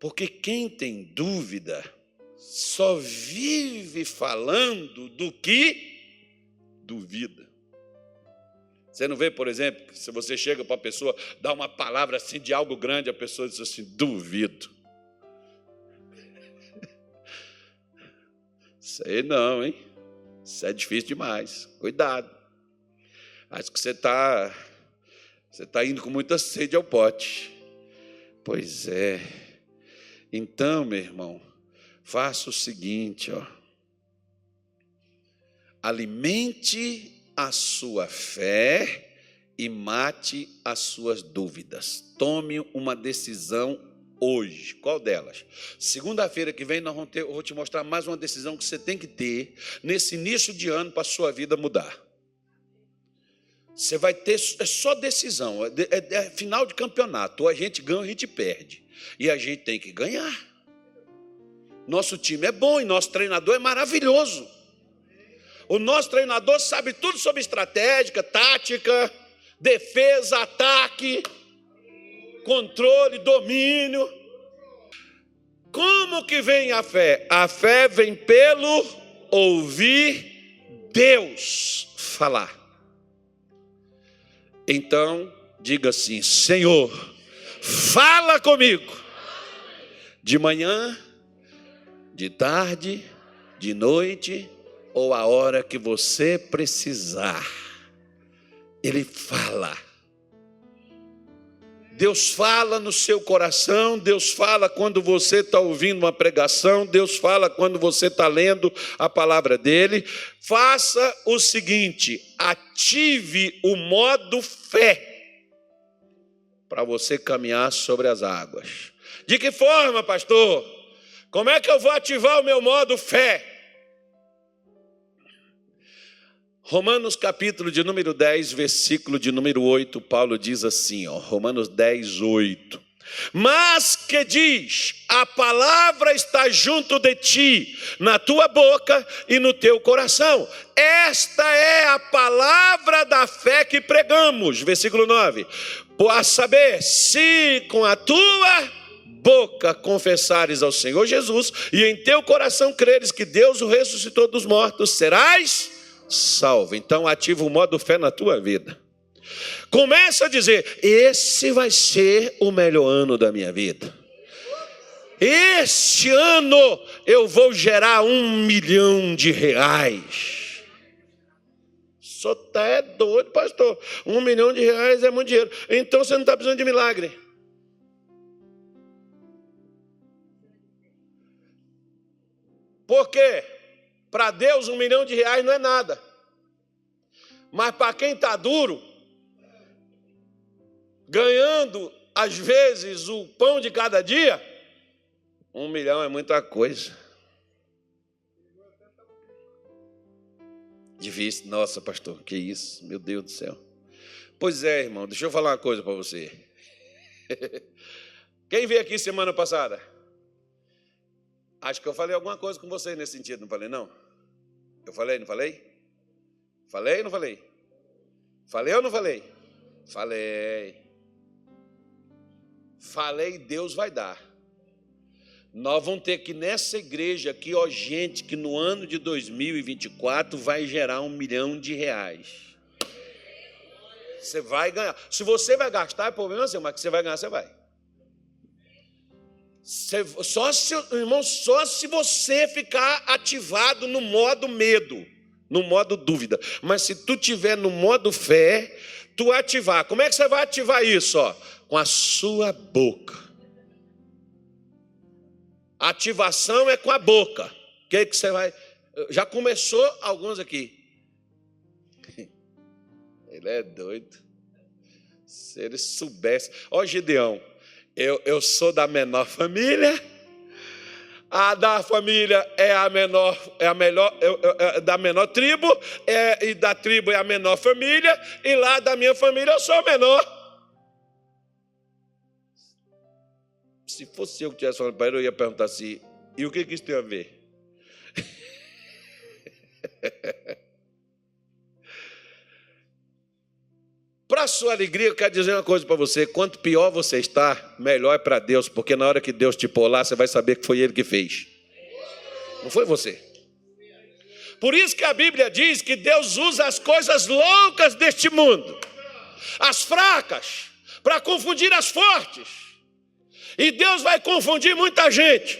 Porque quem tem dúvida só vive falando do que duvida. Você não vê, por exemplo, que se você chega para a pessoa, dá uma palavra assim de algo grande, a pessoa diz assim: duvido. (laughs) Sei não, hein? Isso é difícil demais. Cuidado. Acho que você está você está indo com muita sede ao pote. Pois é. Então, meu irmão, faça o seguinte, ó. Alimente a sua fé e mate as suas dúvidas. Tome uma decisão hoje. Qual delas? Segunda-feira que vem nós vamos ter, eu vou te mostrar mais uma decisão que você tem que ter nesse início de ano para a sua vida mudar. Você vai ter, é só decisão, é, é, é final de campeonato. Ou a gente ganha ou a gente perde. E a gente tem que ganhar. Nosso time é bom e nosso treinador é maravilhoso. O nosso treinador sabe tudo sobre estratégia, tática, defesa, ataque, controle, domínio. Como que vem a fé? A fé vem pelo ouvir Deus falar. Então, diga assim: Senhor, fala comigo. De manhã, de tarde, de noite ou a hora que você precisar. Ele fala. Deus fala no seu coração, Deus fala quando você está ouvindo uma pregação, Deus fala quando você está lendo a palavra dele. Faça o seguinte: ative o modo fé para você caminhar sobre as águas. De que forma, pastor? Como é que eu vou ativar o meu modo fé? Romanos capítulo de número 10, versículo de número 8, Paulo diz assim, ó, Romanos 10, 8. Mas que diz: a palavra está junto de ti, na tua boca e no teu coração. Esta é a palavra da fé que pregamos. Versículo 9. A saber, se com a tua boca confessares ao Senhor Jesus e em teu coração creres que Deus o ressuscitou dos mortos, serás salvo. Então ativa o modo fé na tua vida. Começa a dizer: esse vai ser o melhor ano da minha vida. Este ano eu vou gerar um milhão de reais. Só tá é doido, pastor. Um milhão de reais é muito dinheiro. Então você não está precisando de milagre. Porque para Deus um milhão de reais não é nada. Mas para quem está duro, ganhando às vezes o pão de cada dia, um milhão é muita coisa. Difícil, nossa, pastor, que isso, meu Deus do céu. Pois é, irmão, deixa eu falar uma coisa para você. (laughs) Quem veio aqui semana passada? Acho que eu falei alguma coisa com vocês nesse sentido, não falei, não? Eu falei, não falei? Falei ou não falei? Falei ou não falei? Falei. Falei, Deus vai dar. Nós vamos ter que nessa igreja aqui, ó, gente, que no ano de 2024 vai gerar um milhão de reais. Você vai ganhar. Se você vai gastar, é problema seu, mas que você vai ganhar, você vai. Só se, irmão, só se você ficar ativado no modo medo, no modo dúvida. Mas se tu tiver no modo fé, tu ativar. Como é que você vai ativar isso? Ó? Com a sua boca. Ativação é com a boca. O que, que você vai. Já começou alguns aqui. (laughs) Ele é doido. Se ele soubesse. Ó, Gideão eu, eu sou da menor família. A da família é a menor, é a melhor, é, da menor tribo, é, e da tribo é a menor família, e lá da minha família eu sou a menor. Se fosse eu que tivesse falando para ele, eu ia perguntar assim: e o que, que isso tem a ver? (laughs) Para sua alegria, eu quero dizer uma coisa para você: quanto pior você está, melhor é para Deus, porque na hora que Deus te lá, você vai saber que foi Ele que fez. Não foi você. Por isso que a Bíblia diz que Deus usa as coisas loucas deste mundo, as fracas, para confundir as fortes. E Deus vai confundir muita gente.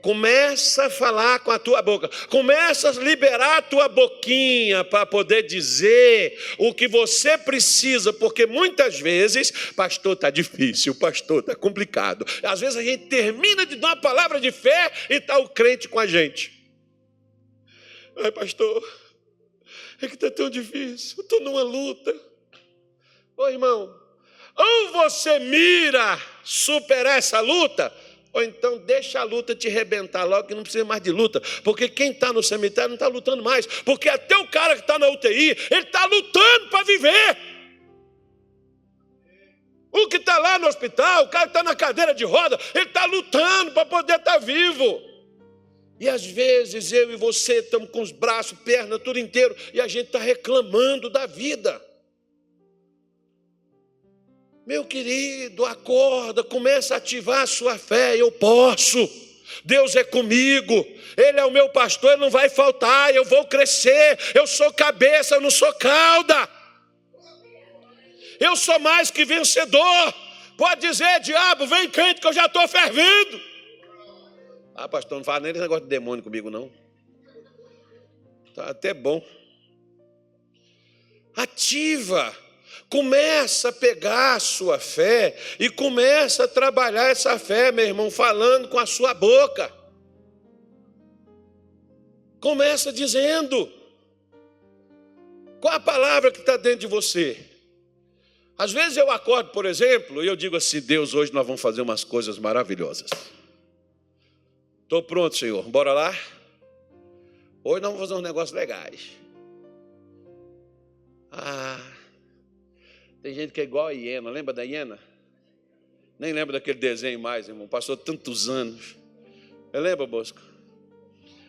Começa a falar com a tua boca, começa a liberar a tua boquinha para poder dizer o que você precisa, porque muitas vezes, pastor, está difícil, pastor, está complicado. Às vezes a gente termina de dar uma palavra de fé e está o crente com a gente. Ai, pastor, é que está tão difícil, eu estou numa luta. Ô irmão, ou você mira superar essa luta, ou então deixa a luta te rebentar logo, que não precisa mais de luta. Porque quem está no cemitério não está lutando mais. Porque até o cara que está na UTI, ele está lutando para viver. O que está lá no hospital, o cara que está na cadeira de roda, ele está lutando para poder estar tá vivo. E às vezes eu e você estamos com os braços, perna, tudo inteiro, e a gente está reclamando da vida. Meu querido, acorda, começa a ativar a sua fé. Eu posso. Deus é comigo, Ele é o meu pastor, Ele não vai faltar, eu vou crescer, eu sou cabeça, eu não sou cauda, eu sou mais que vencedor. Pode dizer, diabo, vem crente que eu já estou fervendo. Ah, pastor, não fala nem esse negócio de demônio comigo, não. Tá até bom. Ativa Começa a pegar a sua fé e começa a trabalhar essa fé, meu irmão, falando com a sua boca. Começa dizendo. Qual a palavra que está dentro de você? Às vezes eu acordo, por exemplo, e eu digo assim: Deus, hoje nós vamos fazer umas coisas maravilhosas. Estou pronto, Senhor, bora lá? Hoje nós vamos fazer uns negócios legais. Ah, tem gente que é igual a hiena, lembra da hiena? Nem lembra daquele desenho mais, irmão. Passou tantos anos. Eu lembro, Bosco?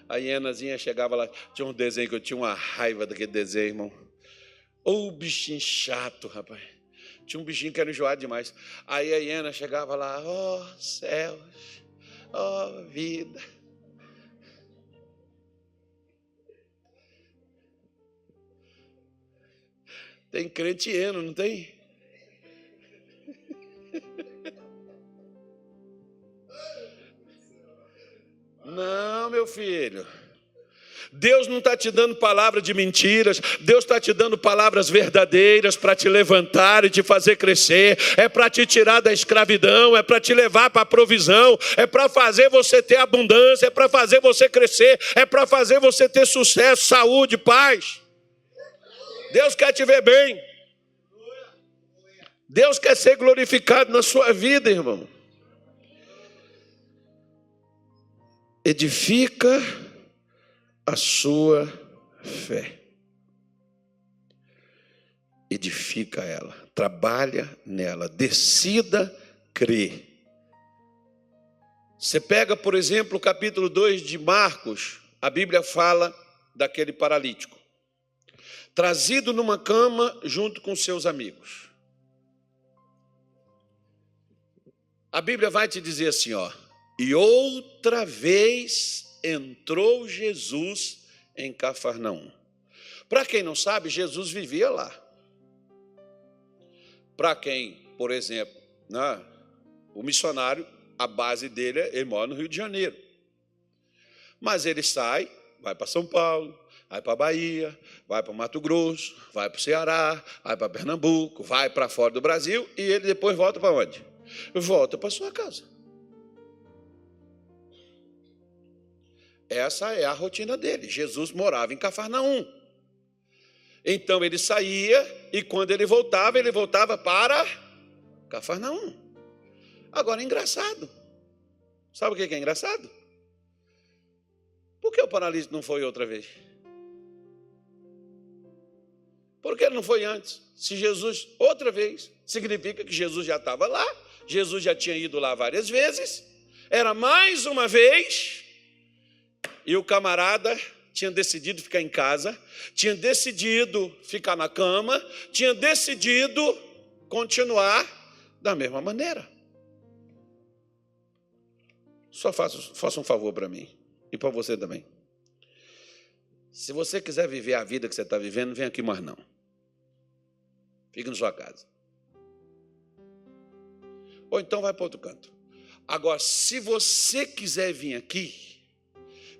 A hienazinha chegava lá, tinha um desenho que eu tinha uma raiva daquele desenho, irmão. Ou oh, bichinho chato, rapaz. Tinha um bichinho que era enjoado demais. Aí a hiena chegava lá, ó oh, céus, ó oh, vida. Tem crente hieno, não tem? Não, meu filho. Deus não está te dando palavra de mentiras, Deus está te dando palavras verdadeiras para te levantar e te fazer crescer, é para te tirar da escravidão, é para te levar para a provisão, é para fazer você ter abundância, é para fazer você crescer, é para fazer você ter sucesso, saúde, paz. Deus quer te ver bem. Deus quer ser glorificado na sua vida, irmão. Edifica a sua fé. Edifica ela, trabalha nela, decida crer. Você pega, por exemplo, o capítulo 2 de Marcos, a Bíblia fala daquele paralítico, trazido numa cama junto com seus amigos. A Bíblia vai te dizer assim, ó, e outra vez entrou Jesus em Cafarnaum. Para quem não sabe, Jesus vivia lá. Para quem, por exemplo, né, o missionário, a base dele, ele mora no Rio de Janeiro. Mas ele sai, vai para São Paulo, vai para Bahia, vai para Mato Grosso, vai para o Ceará, vai para Pernambuco, vai para fora do Brasil e ele depois volta para onde? Volta para sua casa. Essa é a rotina dele. Jesus morava em Cafarnaum. Então ele saía e quando ele voltava, ele voltava para Cafarnaum. Agora, engraçado. Sabe o que é engraçado? Por que o paralítico não foi outra vez? Por que ele não foi antes? Se Jesus, outra vez, significa que Jesus já estava lá, Jesus já tinha ido lá várias vezes, era mais uma vez, e o camarada tinha decidido ficar em casa, tinha decidido ficar na cama, tinha decidido continuar da mesma maneira. Só faça, faça um favor para mim e para você também. Se você quiser viver a vida que você está vivendo, não vem aqui mais não. Fique na sua casa. Ou então vai para outro canto. Agora, se você quiser vir aqui,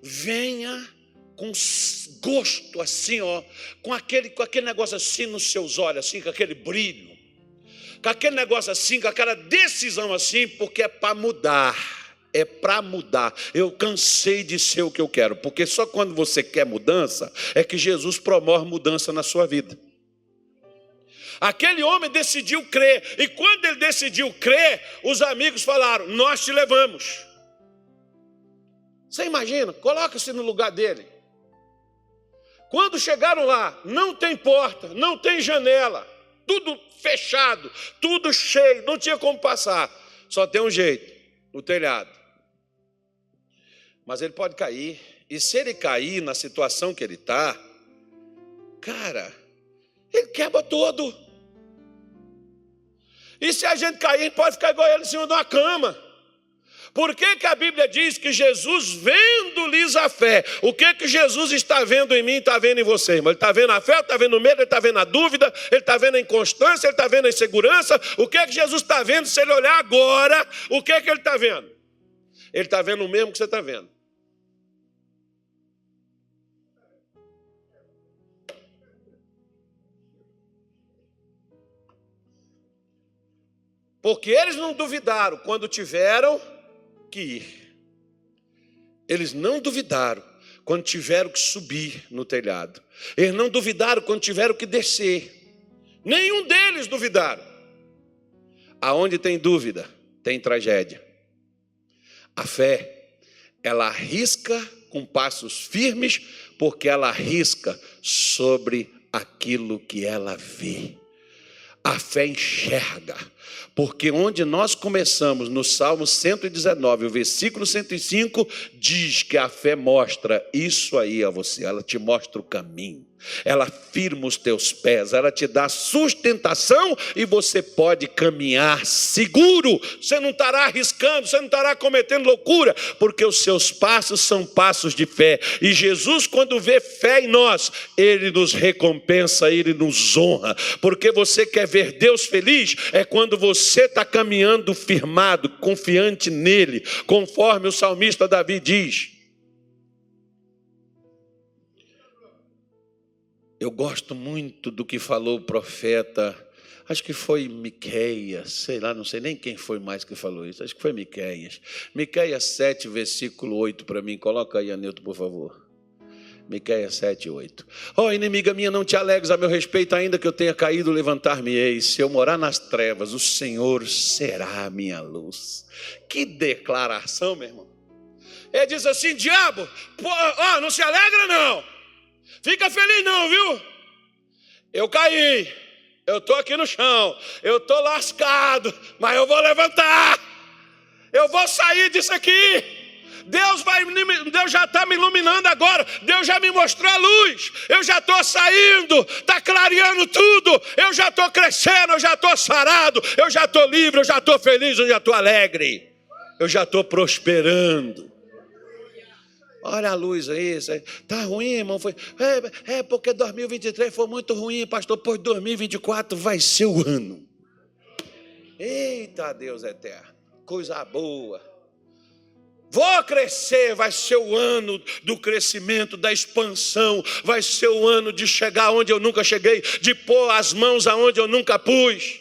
venha com gosto assim, ó, com aquele, com aquele negócio assim nos seus olhos, assim, com aquele brilho, com aquele negócio assim, com aquela decisão assim, porque é para mudar é para mudar. Eu cansei de ser o que eu quero, porque só quando você quer mudança é que Jesus promove mudança na sua vida. Aquele homem decidiu crer, e quando ele decidiu crer, os amigos falaram: Nós te levamos. Você imagina? Coloca-se no lugar dele. Quando chegaram lá, não tem porta, não tem janela, tudo fechado, tudo cheio, não tinha como passar. Só tem um jeito: o telhado mas ele pode cair. E se ele cair na situação que ele está, cara, ele quebra todo. E se a gente cair, pode ficar igual ele em cima de uma cama. Por que, que a Bíblia diz que Jesus, vendo-lhes a fé, o que que Jesus está vendo em mim e está vendo em você, irmão? Ele está vendo a fé, está vendo o medo, ele está vendo a dúvida, ele está vendo a inconstância, ele está vendo a insegurança. O que que Jesus está vendo? Se ele olhar agora, o que que ele está vendo? Ele está vendo o mesmo que você está vendo. Porque eles não duvidaram quando tiveram que ir. Eles não duvidaram quando tiveram que subir no telhado. Eles não duvidaram quando tiveram que descer. Nenhum deles duvidaram. Aonde tem dúvida, tem tragédia. A fé, ela arrisca com passos firmes, porque ela arrisca sobre aquilo que ela vê. A fé enxerga, porque onde nós começamos, no Salmo 119, o versículo 105, diz que a fé mostra isso aí a você, ela te mostra o caminho ela firma os teus pés, ela te dá sustentação e você pode caminhar seguro. Você não estará arriscando, você não estará cometendo loucura, porque os seus passos são passos de fé. E Jesus, quando vê fé em nós, ele nos recompensa, ele nos honra, porque você quer ver Deus feliz, é quando você está caminhando firmado, confiante nele, conforme o salmista Davi diz. Eu gosto muito do que falou o profeta, acho que foi Miqueias, sei lá, não sei nem quem foi mais que falou isso, acho que foi Miqueias. Miqueias 7, versículo 8 para mim, coloca aí, Anilton, por favor. Miqueias 7, 8. Ó oh, inimiga minha, não te alegres a meu respeito, ainda que eu tenha caído, levantar-me-ei. Se eu morar nas trevas, o Senhor será a minha luz. Que declaração, meu irmão. Ele diz assim: diabo, ó, oh, não se alegra não. Fica feliz não, viu? Eu caí. Eu estou aqui no chão. Eu estou lascado, mas eu vou levantar. Eu vou sair disso aqui. Deus, vai, Deus já está me iluminando agora, Deus já me mostrou a luz, eu já estou saindo, está clareando tudo, eu já estou crescendo, eu já estou sarado, eu já estou livre, eu já estou feliz, eu já estou alegre, eu já estou prosperando. Olha a luz aí, está ruim, irmão. Foi, é, é porque 2023 foi muito ruim, pastor. Pois 2024 vai ser o ano. Eita Deus eterno, coisa boa. Vou crescer, vai ser o ano do crescimento, da expansão, vai ser o ano de chegar onde eu nunca cheguei, de pôr as mãos aonde eu nunca pus.